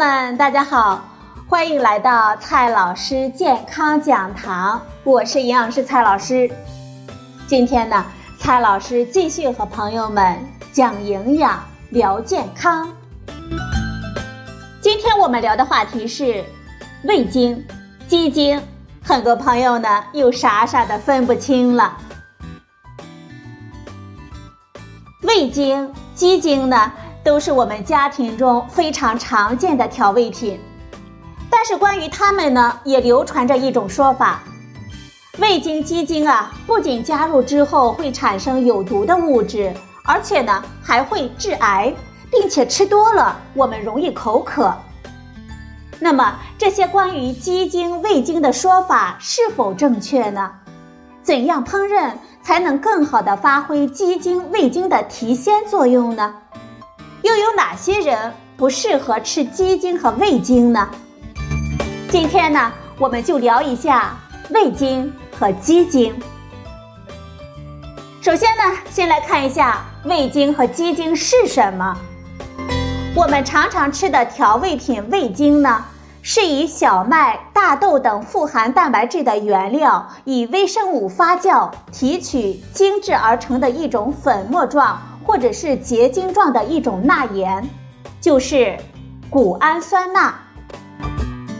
们，大家好，欢迎来到蔡老师健康讲堂，我是营养师蔡老师。今天呢，蔡老师继续和朋友们讲营养、聊健康。今天我们聊的话题是味精、鸡精，很多朋友呢又傻傻的分不清了。味精、鸡精呢？都是我们家庭中非常常见的调味品，但是关于它们呢，也流传着一种说法：味精、鸡精啊，不仅加入之后会产生有毒的物质，而且呢还会致癌，并且吃多了我们容易口渴。那么这些关于鸡精、味精的说法是否正确呢？怎样烹饪才能更好的发挥鸡精、味精的提鲜作用呢？又有哪些人不适合吃鸡精和味精呢？今天呢，我们就聊一下味精和鸡精。首先呢，先来看一下味精和鸡精是什么。我们常常吃的调味品味精呢，是以小麦、大豆等富含蛋白质的原料，以微生物发酵提取精制而成的一种粉末状。或者是结晶状的一种钠盐，就是谷氨酸钠。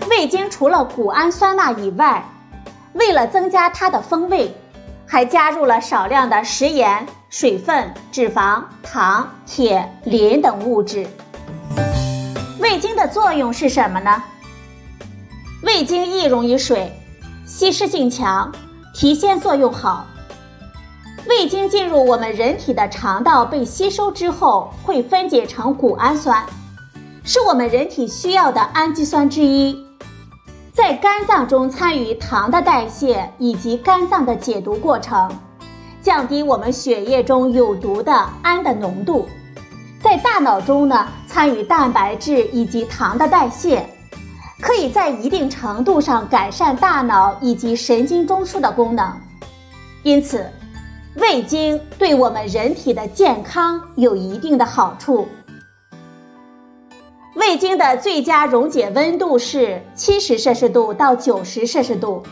味精除了谷氨酸钠以外，为了增加它的风味，还加入了少量的食盐、水分、脂肪、糖、铁、磷等物质。味精的作用是什么呢？味精易溶于水，吸湿性强，提鲜作用好。味精进入我们人体的肠道被吸收之后，会分解成谷氨酸，是我们人体需要的氨基酸之一，在肝脏中参与糖的代谢以及肝脏的解毒过程，降低我们血液中有毒的氨的浓度，在大脑中呢参与蛋白质以及糖的代谢，可以在一定程度上改善大脑以及神经中枢的功能，因此。味精对我们人体的健康有一定的好处。味精的最佳溶解温度是七十摄氏度到九十摄氏度。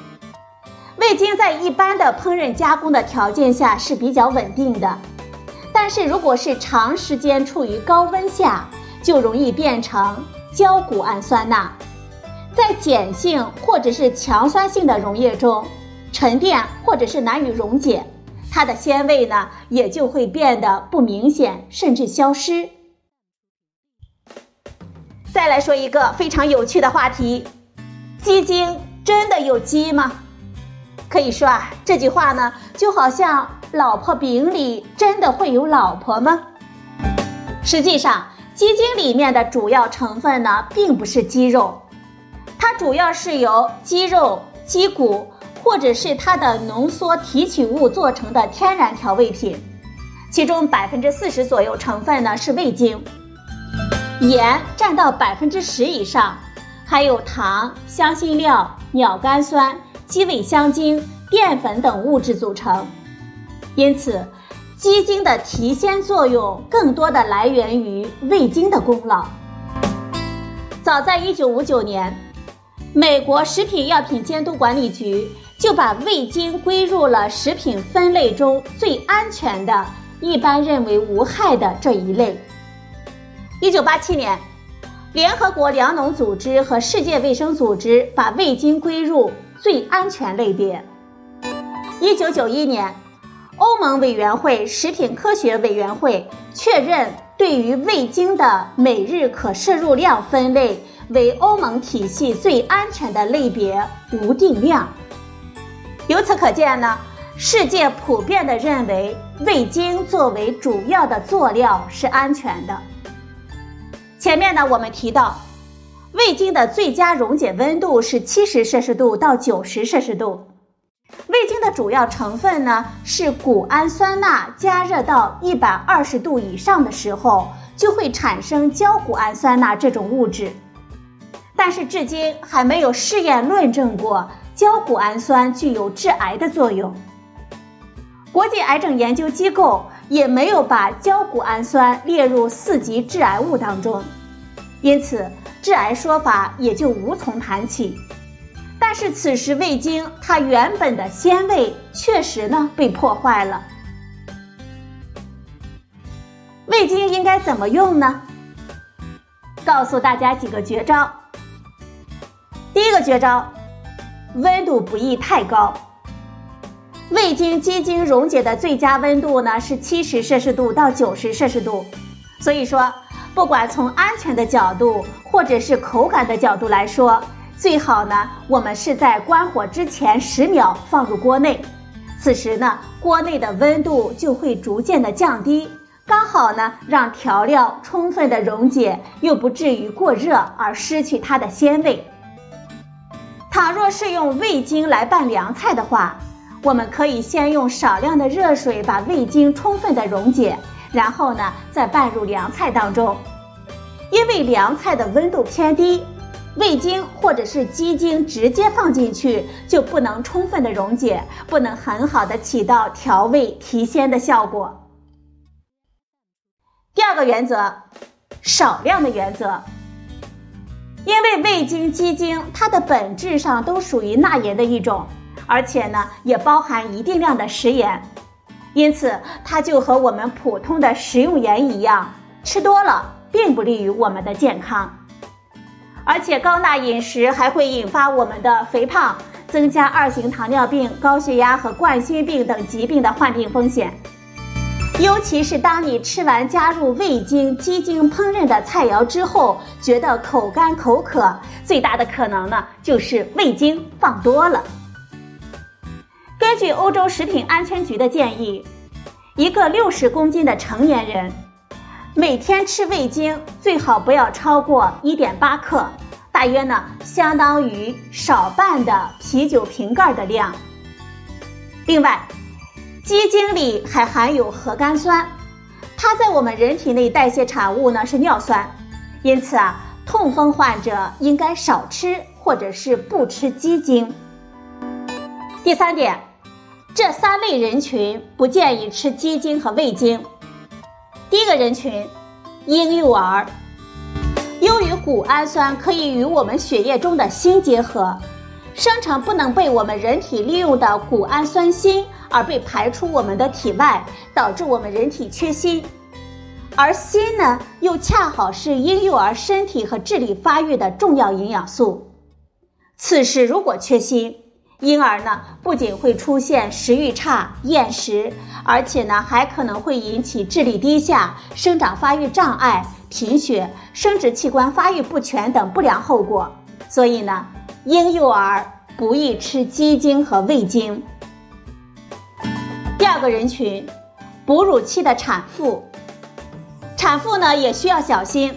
味精在一般的烹饪加工的条件下是比较稳定的，但是如果是长时间处于高温下，就容易变成焦谷氨酸钠，在碱性或者是强酸性的溶液中沉淀或者是难以溶解。它的鲜味呢，也就会变得不明显，甚至消失。再来说一个非常有趣的话题：鸡精真的有鸡吗？可以说啊，这句话呢，就好像老婆饼里真的会有老婆吗？实际上，鸡精里面的主要成分呢，并不是鸡肉，它主要是由鸡肉、鸡骨。或者是它的浓缩提取物做成的天然调味品，其中百分之四十左右成分呢是味精，盐占到百分之十以上，还有糖、香辛料、鸟苷酸、鸡尾香精、淀粉等物质组成。因此，鸡精的提鲜作用更多的来源于味精的功劳。早在一九五九年，美国食品药品监督管理局。就把味精归入了食品分类中最安全的、一般认为无害的这一类。一九八七年，联合国粮农组织和世界卫生组织把味精归入最安全类别。一九九一年，欧盟委员会食品科学委员会确认对于味精的每日可摄入量分类为欧盟体系最安全的类别无定量。由此可见呢，世界普遍的认为味精作为主要的佐料是安全的。前面呢，我们提到，味精的最佳溶解温度是七十摄氏度到九十摄氏度。味精的主要成分呢是谷氨酸钠，加热到一百二十度以上的时候，就会产生焦谷氨酸钠这种物质。但是至今还没有试验论证过。焦谷氨酸具有致癌的作用，国际癌症研究机构也没有把焦谷氨酸列入四级致癌物当中。因此致癌说法也就无从谈起。但是此时味精它原本的鲜味确实呢被破坏了。味精应该怎么用呢？告诉大家几个绝招。第一个绝招，温度不宜太高。味精鸡精溶解的最佳温度呢是七十摄氏度到九十摄氏度，所以说不管从安全的角度或者是口感的角度来说，最好呢我们是在关火之前十秒放入锅内，此时呢锅内的温度就会逐渐的降低，刚好呢让调料充分的溶解，又不至于过热而失去它的鲜味。倘若是用味精来拌凉菜的话，我们可以先用少量的热水把味精充分的溶解，然后呢再拌入凉菜当中。因为凉菜的温度偏低，味精或者是鸡精直接放进去就不能充分的溶解，不能很好的起到调味提鲜的效果。第二个原则，少量的原则。因为味精、鸡精它的本质上都属于钠盐的一种。而且呢，也包含一定量的食盐，因此它就和我们普通的食用盐一样，吃多了并不利于我们的健康。而且高钠饮食还会引发我们的肥胖，增加二型糖尿病、高血压和冠心病等疾病的患病风险。尤其是当你吃完加入味精、鸡精烹饪的菜肴之后，觉得口干口渴，最大的可能呢，就是味精放多了。根据欧洲食品安全局的建议，一个六十公斤的成年人每天吃味精最好不要超过一点八克，大约呢相当于少半的啤酒瓶盖的量。另外，鸡精里还含有核苷酸，它在我们人体内代谢产物呢是尿酸，因此啊，痛风患者应该少吃或者是不吃鸡精。第三点。这三类人群不建议吃鸡精和味精。第一个人群，婴幼儿。由于谷氨酸可以与我们血液中的锌结合，生成不能被我们人体利用的谷氨酸锌，而被排出我们的体外，导致我们人体缺锌。而锌呢，又恰好是婴幼儿身体和智力发育的重要营养素。此时如果缺锌，婴儿呢，不仅会出现食欲差、厌食，而且呢，还可能会引起智力低下、生长发育障碍、贫血、生殖器官发育不全等不良后果。所以呢，婴幼儿不宜吃鸡精和味精。第二个人群，哺乳期的产妇，产妇呢也需要小心。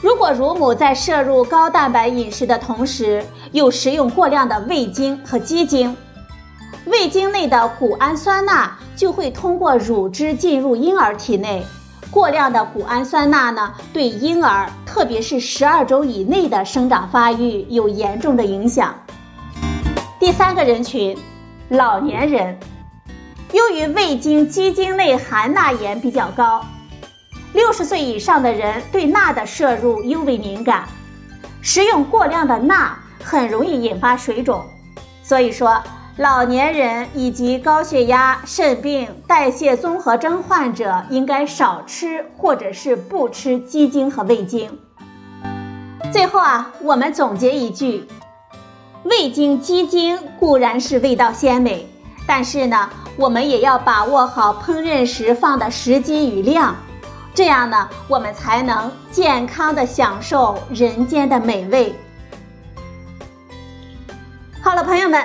如果乳母在摄入高蛋白饮食的同时，又食用过量的味精和鸡精，味精内的谷氨酸钠就会通过乳汁进入婴儿体内。过量的谷氨酸钠呢，对婴儿，特别是十二周以内的生长发育有严重的影响。第三个人群，老年人，由于味精、鸡精内含钠盐比较高。六十岁以上的人对钠的摄入尤为敏感，食用过量的钠很容易引发水肿，所以说老年人以及高血压、肾病、代谢综合征患者应该少吃或者是不吃鸡精和味精。最后啊，我们总结一句：味精、鸡精固然是味道鲜美，但是呢，我们也要把握好烹饪时放的时机与量。这样呢，我们才能健康的享受人间的美味。好了，朋友们，